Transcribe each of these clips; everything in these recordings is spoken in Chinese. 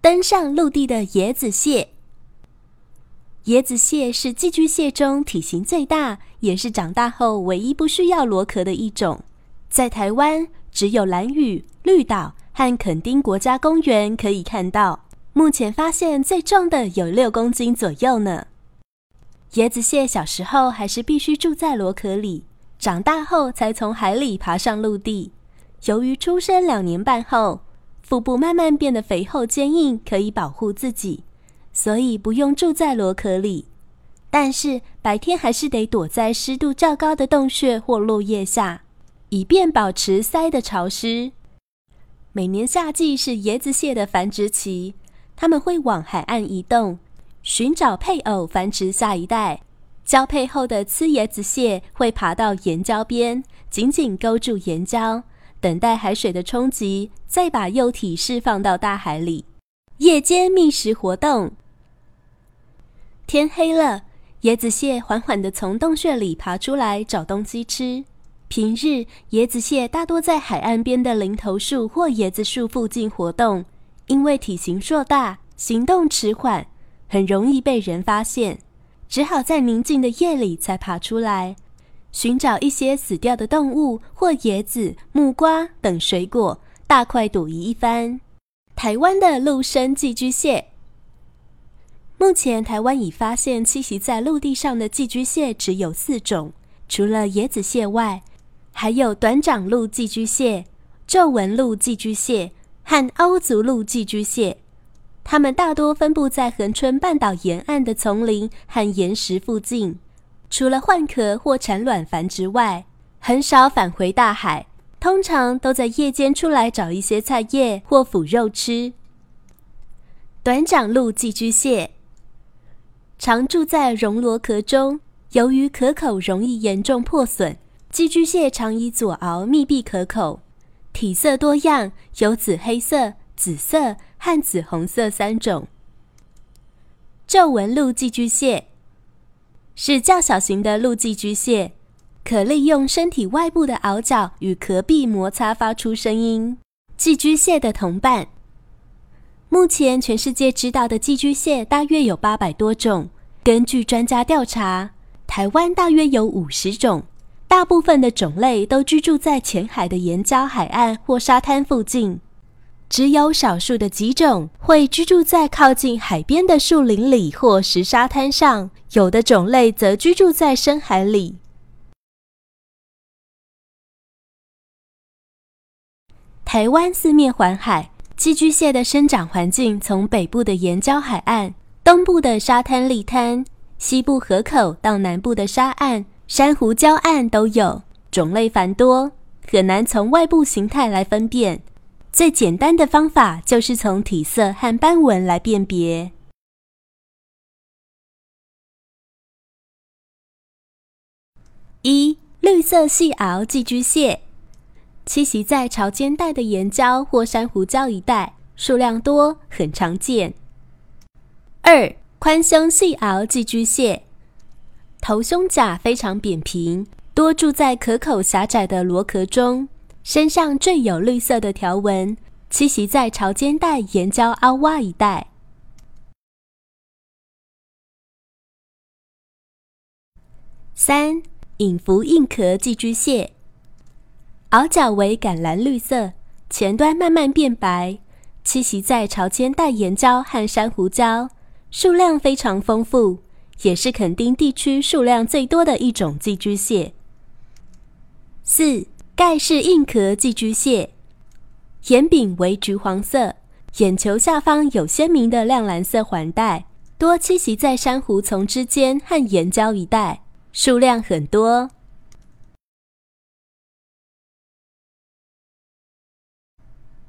登上陆地的椰子蟹。椰子蟹是寄居蟹中体型最大，也是长大后唯一不需要螺壳的一种。在台湾，只有蓝屿、绿岛和垦丁国家公园可以看到。目前发现最重的有六公斤左右呢。椰子蟹小时候还是必须住在螺壳里，长大后才从海里爬上陆地。由于出生两年半后，腹部慢慢变得肥厚坚硬，可以保护自己，所以不用住在螺壳里。但是白天还是得躲在湿度较高的洞穴或落叶下，以便保持鳃的潮湿。每年夏季是椰子蟹的繁殖期，它们会往海岸移动，寻找配偶，繁殖下一代。交配后的雌椰子蟹会爬到岩礁边，紧紧勾住岩礁。等待海水的冲击，再把幼体释放到大海里。夜间觅食活动。天黑了，椰子蟹缓缓地从洞穴里爬出来找东西吃。平日，椰子蟹大多在海岸边的林头树或椰子树附近活动，因为体型硕大、行动迟缓，很容易被人发现，只好在宁静的夜里才爬出来。寻找一些死掉的动物或椰子、木瓜等水果，大快朵颐一番。台湾的陆生寄居蟹，目前台湾已发现栖息在陆地上的寄居蟹只有四种，除了椰子蟹外，还有短掌陆寄居蟹、皱纹陆寄居蟹和凹足陆寄居蟹。它们大多分布在恒春半岛沿岸的丛林和岩石附近。除了换壳或产卵繁殖外，很少返回大海。通常都在夜间出来找一些菜叶或腐肉吃。短掌陆寄居蟹常住在熔螺壳中，由于壳口容易严重破损，寄居蟹常以左螯密闭壳口。体色多样，有紫黑色、紫色和紫红色三种。皱纹陆寄居蟹。是较小型的陆寄居蟹，可利用身体外部的螯角与壳壁摩擦发出声音。寄居蟹的同伴。目前全世界知道的寄居蟹大约有八百多种。根据专家调查，台湾大约有五十种。大部分的种类都居住在浅海的岩礁海岸或沙滩附近。只有少数的几种会居住在靠近海边的树林里或石沙滩上，有的种类则居住在深海里。台湾四面环海，寄居蟹的生长环境从北部的岩礁海岸、东部的沙滩砾滩、西部河口到南部的沙岸、珊瑚礁岸都有，种类繁多，很难从外部形态来分辨。最简单的方法就是从体色和斑纹来辨别。一、绿色细螯寄居蟹，栖息在潮间带的岩礁或珊瑚礁一带，数量多，很常见。二、宽胸细螯寄居蟹，头胸甲非常扁平，多住在壳口狭窄的螺壳中。身上缀有绿色的条纹，栖息在潮间带岩礁凹洼一带。三隐伏硬壳寄居蟹，螯角为橄榄绿色，前端慢慢变白，栖息在潮间带岩礁和珊瑚礁，数量非常丰富，也是垦丁地区数量最多的一种寄居蟹。四。盖氏硬壳寄居蟹，眼柄为橘黄色，眼球下方有鲜明的亮蓝色环带，多栖息在珊瑚丛之间和岩礁一带，数量很多。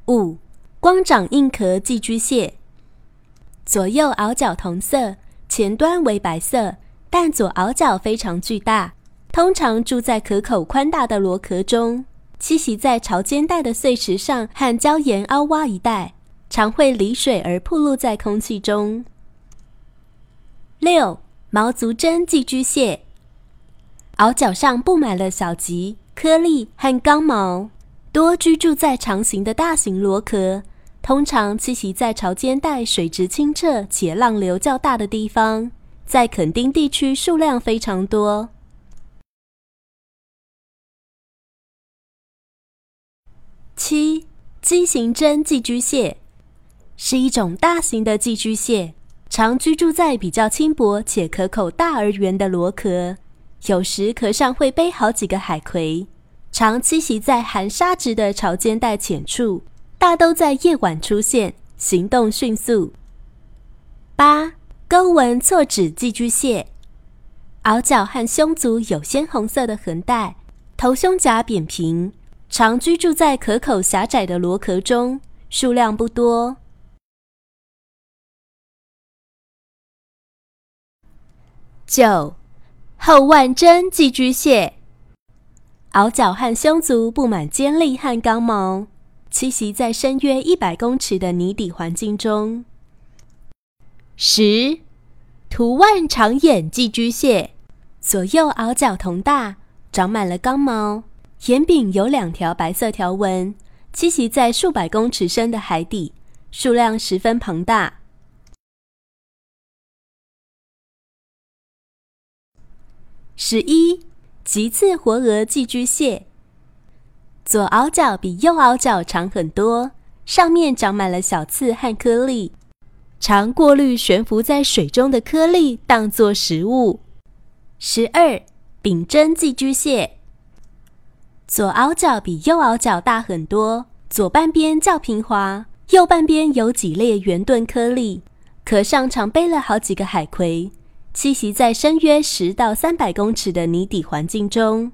五光掌硬壳寄居蟹，左右螯角同色，前端为白色，但左螯角非常巨大。通常住在壳口宽大的螺壳中，栖息在潮间带的碎石上和礁岩凹洼一带，常会离水而暴露在空气中。六毛足针寄居蟹，螯脚上布满了小棘、颗粒和刚毛，多居住在长形的大型螺壳，通常栖息在潮间带水质清澈且浪流较大的地方，在垦丁地区数量非常多。七畸形针寄居蟹是一种大型的寄居蟹，常居住在比较轻薄且壳口大而圆的螺壳，有时壳上会背好几个海葵，常栖息在含沙质的潮间带浅处，大都在夜晚出现，行动迅速。八钩纹错指寄居蟹，螯角和胸足有鲜红色的横带，头胸甲扁平。常居住在壳口狭窄的螺壳中，数量不多。九后腕针寄居蟹，螯角和胸足布满尖利和刚毛，栖息在深约一百公尺的泥底环境中。十图腕长眼寄居蟹，左右螯角同大，长满了刚毛。岩柄有两条白色条纹，栖息在数百公尺深的海底，数量十分庞大。十一棘刺活蛾寄居蟹，左螯角比右螯角长很多，上面长满了小刺和颗粒，常过滤悬浮在水中的颗粒当作食物。十二柄针寄居蟹。左凹角比右凹角大很多，左半边较平滑，右半边有几列圆盾颗粒，壳上常背了好几个海葵，栖息在深约十到三百公尺的泥底环境中。